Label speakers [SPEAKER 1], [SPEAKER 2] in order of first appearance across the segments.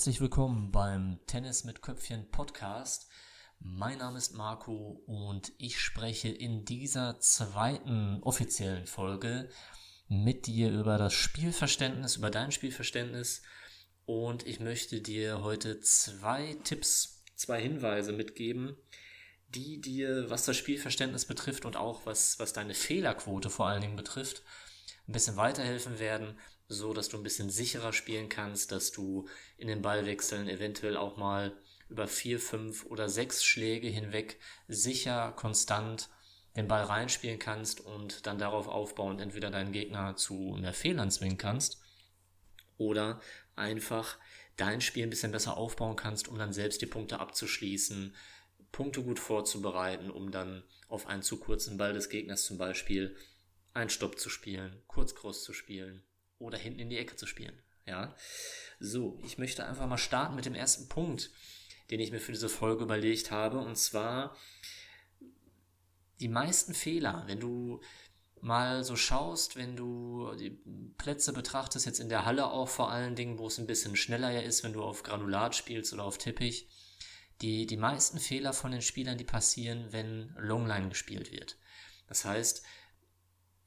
[SPEAKER 1] Herzlich willkommen beim Tennis mit Köpfchen Podcast. Mein Name ist Marco und ich spreche in dieser zweiten offiziellen Folge mit dir über das Spielverständnis, über dein Spielverständnis und ich möchte dir heute zwei Tipps, zwei Hinweise mitgeben, die dir, was das Spielverständnis betrifft und auch was, was deine Fehlerquote vor allen Dingen betrifft, ein bisschen weiterhelfen werden, so dass du ein bisschen sicherer spielen kannst, dass du in den Ballwechseln eventuell auch mal über vier, fünf oder sechs Schläge hinweg sicher, konstant den Ball reinspielen kannst und dann darauf aufbauend entweder deinen Gegner zu mehr Fehlern zwingen kannst oder einfach dein Spiel ein bisschen besser aufbauen kannst, um dann selbst die Punkte abzuschließen, Punkte gut vorzubereiten, um dann auf einen zu kurzen Ball des Gegners zum Beispiel einen Stopp zu spielen, kurz Cross zu spielen oder hinten in die Ecke zu spielen. Ja, so, ich möchte einfach mal starten mit dem ersten Punkt, den ich mir für diese Folge überlegt habe, und zwar die meisten Fehler, wenn du mal so schaust, wenn du die Plätze betrachtest, jetzt in der Halle auch vor allen Dingen, wo es ein bisschen schneller ja ist, wenn du auf Granulat spielst oder auf Teppich, die, die meisten Fehler von den Spielern, die passieren, wenn Longline gespielt wird. Das heißt,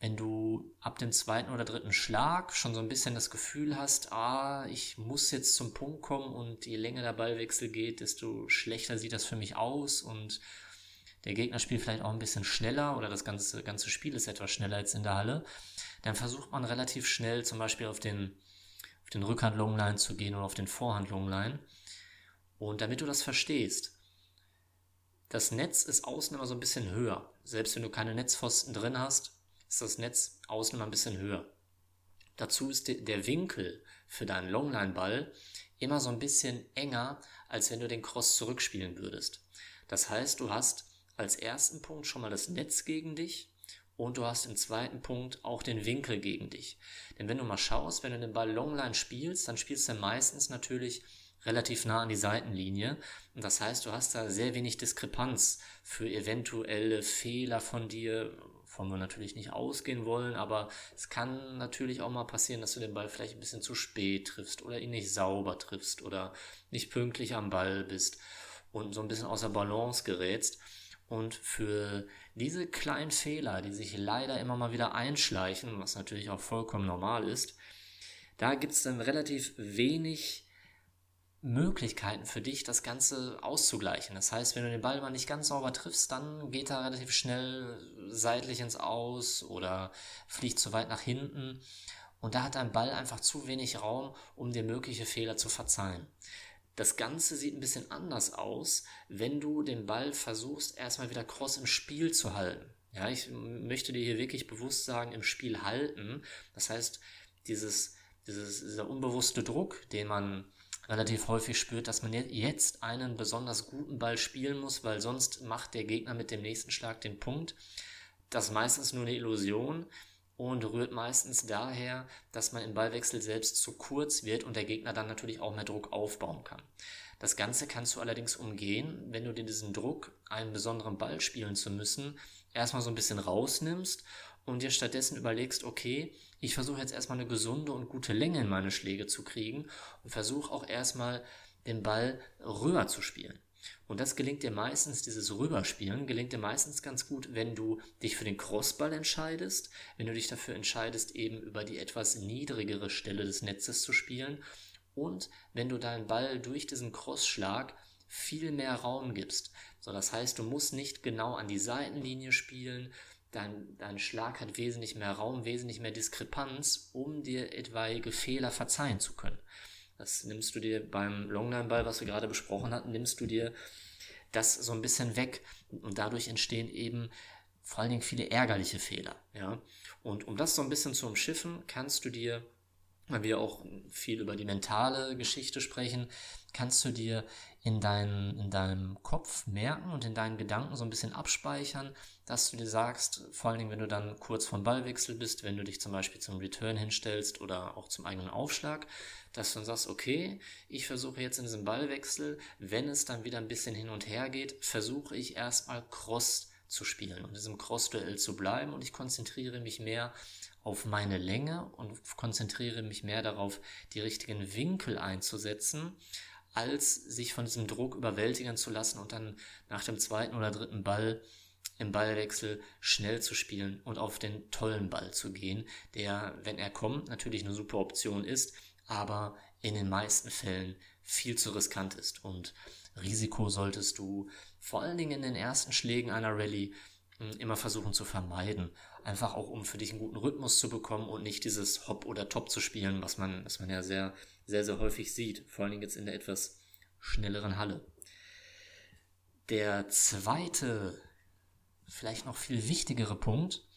[SPEAKER 1] wenn du ab dem zweiten oder dritten Schlag schon so ein bisschen das Gefühl hast, ah, ich muss jetzt zum Punkt kommen und je länger der Ballwechsel geht, desto schlechter sieht das für mich aus und der Gegner spielt vielleicht auch ein bisschen schneller oder das ganze, ganze Spiel ist etwas schneller als in der Halle, dann versucht man relativ schnell zum Beispiel auf den, auf den Rückhand Longline zu gehen oder auf den Vorhand Longline. Und damit du das verstehst, das Netz ist außen immer so ein bisschen höher. Selbst wenn du keine Netzpfosten drin hast, ist das Netz außen mal ein bisschen höher. Dazu ist der Winkel für deinen Longline-Ball immer so ein bisschen enger, als wenn du den Cross zurückspielen würdest. Das heißt, du hast als ersten Punkt schon mal das Netz gegen dich und du hast im zweiten Punkt auch den Winkel gegen dich. Denn wenn du mal schaust, wenn du den Ball Longline spielst, dann spielst du meistens natürlich relativ nah an die Seitenlinie. Und das heißt, du hast da sehr wenig Diskrepanz für eventuelle Fehler von dir, von wir natürlich nicht ausgehen wollen, aber es kann natürlich auch mal passieren, dass du den Ball vielleicht ein bisschen zu spät triffst oder ihn nicht sauber triffst oder nicht pünktlich am Ball bist und so ein bisschen außer Balance gerätst. Und für diese kleinen Fehler, die sich leider immer mal wieder einschleichen, was natürlich auch vollkommen normal ist, da gibt es dann relativ wenig Möglichkeiten für dich, das Ganze auszugleichen. Das heißt, wenn du den Ball mal nicht ganz sauber triffst, dann geht er relativ schnell seitlich ins Aus oder fliegt zu weit nach hinten. Und da hat dein Ball einfach zu wenig Raum, um dir mögliche Fehler zu verzeihen. Das Ganze sieht ein bisschen anders aus, wenn du den Ball versuchst, erstmal wieder cross im Spiel zu halten. Ja, ich möchte dir hier wirklich bewusst sagen, im Spiel halten. Das heißt, dieses, dieses, dieser unbewusste Druck, den man relativ häufig spürt, dass man jetzt einen besonders guten Ball spielen muss, weil sonst macht der Gegner mit dem nächsten Schlag den Punkt. Das ist meistens nur eine Illusion und rührt meistens daher, dass man im Ballwechsel selbst zu kurz wird und der Gegner dann natürlich auch mehr Druck aufbauen kann. Das Ganze kannst du allerdings umgehen, wenn du dir diesen Druck, einen besonderen Ball spielen zu müssen, erstmal so ein bisschen rausnimmst und dir stattdessen überlegst, okay, ich versuche jetzt erstmal eine gesunde und gute Länge in meine Schläge zu kriegen und versuche auch erstmal den Ball rüber zu spielen. Und das gelingt dir meistens, dieses Rüberspielen, gelingt dir meistens ganz gut, wenn du dich für den Crossball entscheidest, wenn du dich dafür entscheidest, eben über die etwas niedrigere Stelle des Netzes zu spielen und wenn du deinen Ball durch diesen Crossschlag viel mehr Raum gibst. So, das heißt, du musst nicht genau an die Seitenlinie spielen, dein, dein Schlag hat wesentlich mehr Raum, wesentlich mehr Diskrepanz, um dir etwaige Fehler verzeihen zu können. Das nimmst du dir beim Longline-Ball, was wir gerade besprochen hatten, nimmst du dir das so ein bisschen weg und dadurch entstehen eben vor allen Dingen viele ärgerliche Fehler, ja. Und um das so ein bisschen zu umschiffen, kannst du dir weil wir auch viel über die mentale Geschichte sprechen, kannst du dir in, dein, in deinem Kopf merken und in deinen Gedanken so ein bisschen abspeichern, dass du dir sagst, vor allen Dingen, wenn du dann kurz vom Ballwechsel bist, wenn du dich zum Beispiel zum Return hinstellst oder auch zum eigenen Aufschlag, dass du dann sagst, okay, ich versuche jetzt in diesem Ballwechsel, wenn es dann wieder ein bisschen hin und her geht, versuche ich erstmal Cross zu spielen und in diesem Cross-Duell zu bleiben und ich konzentriere mich mehr auf meine Länge und konzentriere mich mehr darauf, die richtigen Winkel einzusetzen, als sich von diesem Druck überwältigen zu lassen und dann nach dem zweiten oder dritten Ball im Ballwechsel schnell zu spielen und auf den tollen Ball zu gehen, der, wenn er kommt, natürlich eine super Option ist, aber in den meisten Fällen viel zu riskant ist. Und Risiko solltest du vor allen Dingen in den ersten Schlägen einer Rallye immer versuchen zu vermeiden. Einfach auch, um für dich einen guten Rhythmus zu bekommen und nicht dieses Hop oder Top zu spielen, was man, was man ja sehr, sehr, sehr häufig sieht. Vor allen Dingen jetzt in der etwas schnelleren Halle. Der zweite, vielleicht noch viel wichtigere Punkt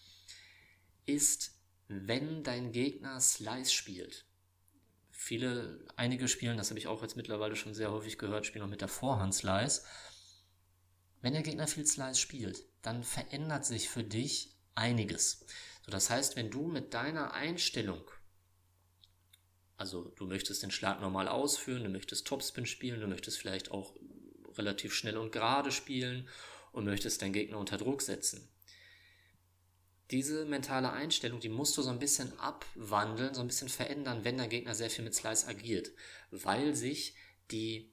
[SPEAKER 1] ist, wenn dein Gegner Slice spielt. Viele, einige spielen, das habe ich auch jetzt mittlerweile schon sehr häufig gehört, spielen auch mit der Vorhand Slice. Wenn der Gegner viel Slice spielt, dann verändert sich für dich einiges. So, das heißt, wenn du mit deiner Einstellung, also du möchtest den Schlag normal ausführen, du möchtest Topspin spielen, du möchtest vielleicht auch relativ schnell und gerade spielen und möchtest deinen Gegner unter Druck setzen, diese mentale Einstellung, die musst du so ein bisschen abwandeln, so ein bisschen verändern, wenn der Gegner sehr viel mit Slice agiert, weil sich die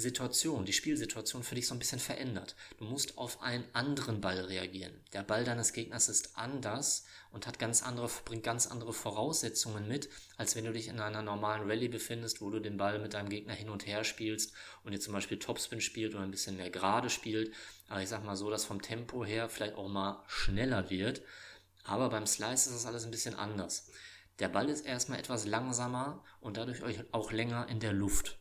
[SPEAKER 1] Situation, die Spielsituation für dich so ein bisschen verändert. Du musst auf einen anderen Ball reagieren. Der Ball deines Gegners ist anders und hat ganz andere, bringt ganz andere Voraussetzungen mit, als wenn du dich in einer normalen Rallye befindest, wo du den Ball mit deinem Gegner hin und her spielst und jetzt zum Beispiel Topspin spielt oder ein bisschen mehr gerade spielt. Aber ich sag mal so, dass vom Tempo her vielleicht auch mal schneller wird. Aber beim Slice ist das alles ein bisschen anders. Der Ball ist erstmal etwas langsamer und dadurch auch länger in der Luft.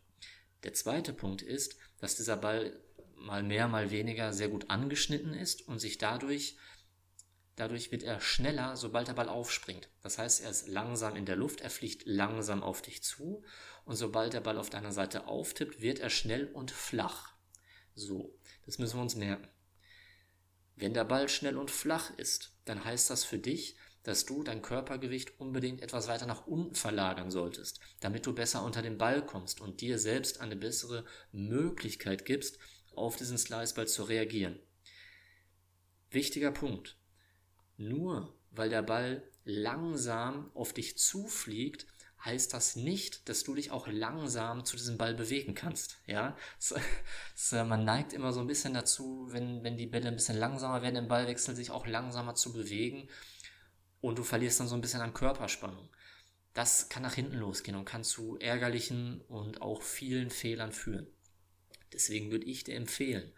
[SPEAKER 1] Der zweite Punkt ist, dass dieser Ball mal mehr, mal weniger sehr gut angeschnitten ist und sich dadurch, dadurch wird er schneller, sobald der Ball aufspringt. Das heißt, er ist langsam in der Luft, er fliegt langsam auf dich zu und sobald der Ball auf deiner Seite auftippt, wird er schnell und flach. So, das müssen wir uns merken. Wenn der Ball schnell und flach ist, dann heißt das für dich, dass du dein Körpergewicht unbedingt etwas weiter nach unten verlagern solltest, damit du besser unter den Ball kommst und dir selbst eine bessere Möglichkeit gibst, auf diesen Sliceball zu reagieren. Wichtiger Punkt. Nur weil der Ball langsam auf dich zufliegt, heißt das nicht, dass du dich auch langsam zu diesem Ball bewegen kannst. Ja, es, äh, man neigt immer so ein bisschen dazu, wenn, wenn die Bälle ein bisschen langsamer werden im Ballwechsel, sich auch langsamer zu bewegen und du verlierst dann so ein bisschen an Körperspannung. Das kann nach hinten losgehen und kann zu ärgerlichen und auch vielen Fehlern führen. Deswegen würde ich dir empfehlen,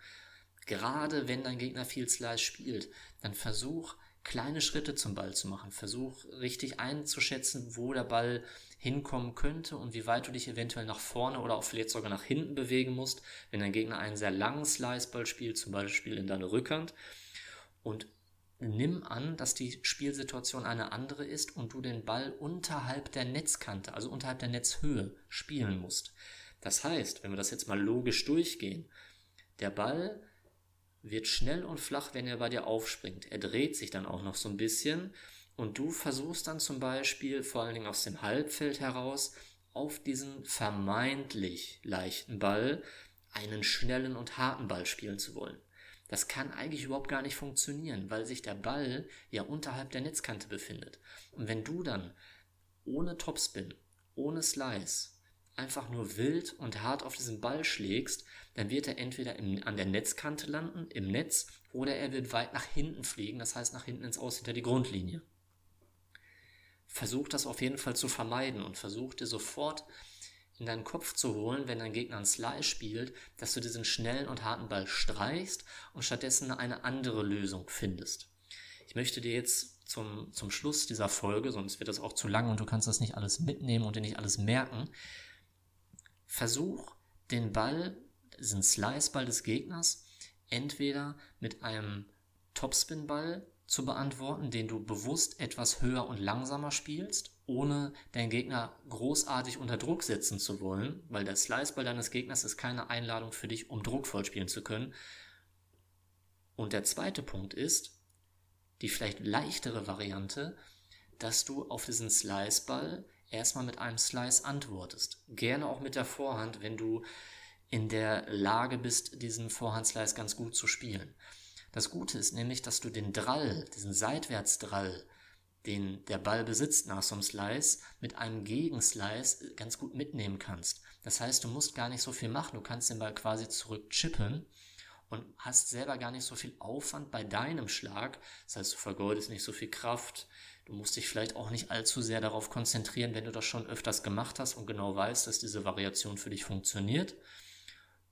[SPEAKER 1] gerade wenn dein Gegner viel Slice spielt, dann versuch kleine Schritte zum Ball zu machen. Versuch richtig einzuschätzen, wo der Ball hinkommen könnte und wie weit du dich eventuell nach vorne oder auch vielleicht sogar nach hinten bewegen musst, wenn dein Gegner einen sehr langen Sliceball spielt, zum Beispiel in deine Rückhand. Und nimm an, dass die Spielsituation eine andere ist und du den Ball unterhalb der Netzkante, also unterhalb der Netzhöhe, spielen musst. Das heißt, wenn wir das jetzt mal logisch durchgehen, der Ball wird schnell und flach, wenn er bei dir aufspringt. Er dreht sich dann auch noch so ein bisschen und du versuchst dann zum Beispiel, vor allen Dingen aus dem Halbfeld heraus, auf diesen vermeintlich leichten Ball einen schnellen und harten Ball spielen zu wollen. Das kann eigentlich überhaupt gar nicht funktionieren, weil sich der Ball ja unterhalb der Netzkante befindet. Und wenn du dann ohne Topspin, ohne Slice, einfach nur wild und hart auf diesen Ball schlägst, dann wird er entweder im, an der Netzkante landen, im Netz, oder er wird weit nach hinten fliegen, das heißt nach hinten ins Aus hinter die Grundlinie. Versuch das auf jeden Fall zu vermeiden und versuch dir sofort in deinen Kopf zu holen, wenn dein Gegner einen Slice spielt, dass du diesen schnellen und harten Ball streichst und stattdessen eine andere Lösung findest. Ich möchte dir jetzt zum, zum Schluss dieser Folge, sonst wird das auch zu lang und du kannst das nicht alles mitnehmen und dir nicht alles merken, versuch den Ball, diesen Slice-Ball des Gegners, entweder mit einem Topspin-Ball zu beantworten, den du bewusst etwas höher und langsamer spielst, ohne deinen Gegner großartig unter Druck setzen zu wollen, weil der Sliceball deines Gegners ist keine Einladung für dich, um druckvoll spielen zu können. Und der zweite Punkt ist, die vielleicht leichtere Variante, dass du auf diesen Sliceball erstmal mit einem Slice antwortest. Gerne auch mit der Vorhand, wenn du in der Lage bist, diesen Vorhand-Slice ganz gut zu spielen. Das Gute ist nämlich, dass du den Drall, diesen Seitwärtsdrall, den der Ball besitzt nach so einem Slice, mit einem Gegenslice ganz gut mitnehmen kannst. Das heißt, du musst gar nicht so viel machen, du kannst den Ball quasi zurückchippen und hast selber gar nicht so viel Aufwand bei deinem Schlag. Das heißt, du vergeudest nicht so viel Kraft. Du musst dich vielleicht auch nicht allzu sehr darauf konzentrieren, wenn du das schon öfters gemacht hast und genau weißt, dass diese Variation für dich funktioniert.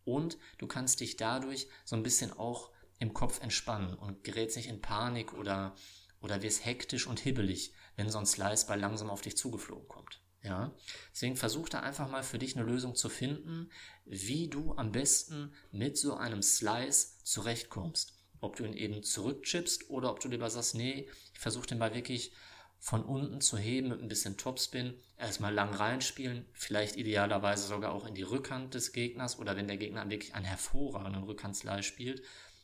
[SPEAKER 1] Und du kannst dich dadurch so ein bisschen auch im Kopf entspannen und gerätst nicht in Panik oder, oder wirst hektisch und hibbelig, wenn so ein Sliceball langsam auf dich zugeflogen kommt. Ja, deswegen versuch da einfach mal für dich eine Lösung zu finden, wie du am besten mit so einem Slice zurechtkommst. Ob du ihn eben zurückchippst oder ob du lieber sagst, nee, ich versuche den mal wirklich von unten zu heben mit ein bisschen Topspin, erstmal lang reinspielen, vielleicht idealerweise sogar auch in die Rückhand des Gegners oder wenn der Gegner wirklich einen hervorragenden Rückhandslice spielt,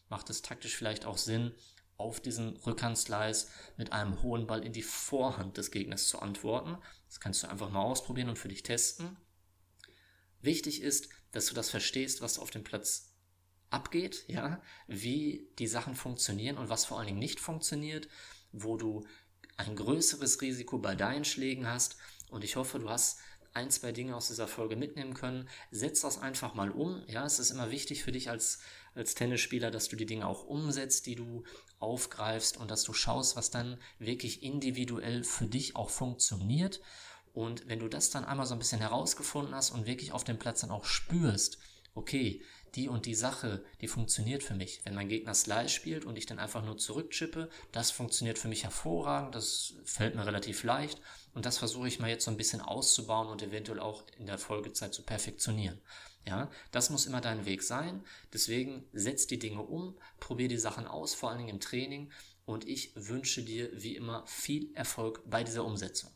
[SPEAKER 1] macht es taktisch vielleicht auch Sinn, auf diesen Rückhandslice mit einem hohen Ball in die Vorhand des Gegners zu antworten. Das kannst du einfach mal ausprobieren und für dich testen. Wichtig ist, dass du das verstehst, was auf dem Platz abgeht, ja, wie die Sachen funktionieren und was vor allen Dingen nicht funktioniert, wo du ein größeres Risiko bei deinen Schlägen hast. Und ich hoffe, du hast ein, zwei Dinge aus dieser Folge mitnehmen können. Setz das einfach mal um. Ja, es ist immer wichtig für dich als, als Tennisspieler, dass du die Dinge auch umsetzt, die du aufgreifst und dass du schaust, was dann wirklich individuell für dich auch funktioniert. Und wenn du das dann einmal so ein bisschen herausgefunden hast und wirklich auf dem Platz dann auch spürst, okay, die und die Sache, die funktioniert für mich. Wenn mein Gegner Slice spielt und ich dann einfach nur zurückchippe, das funktioniert für mich hervorragend, das fällt mir relativ leicht und das versuche ich mal jetzt so ein bisschen auszubauen und eventuell auch in der Folgezeit zu perfektionieren. Ja, das muss immer dein Weg sein. Deswegen setz die Dinge um, probier die Sachen aus, vor allen Dingen im Training und ich wünsche dir wie immer viel Erfolg bei dieser Umsetzung.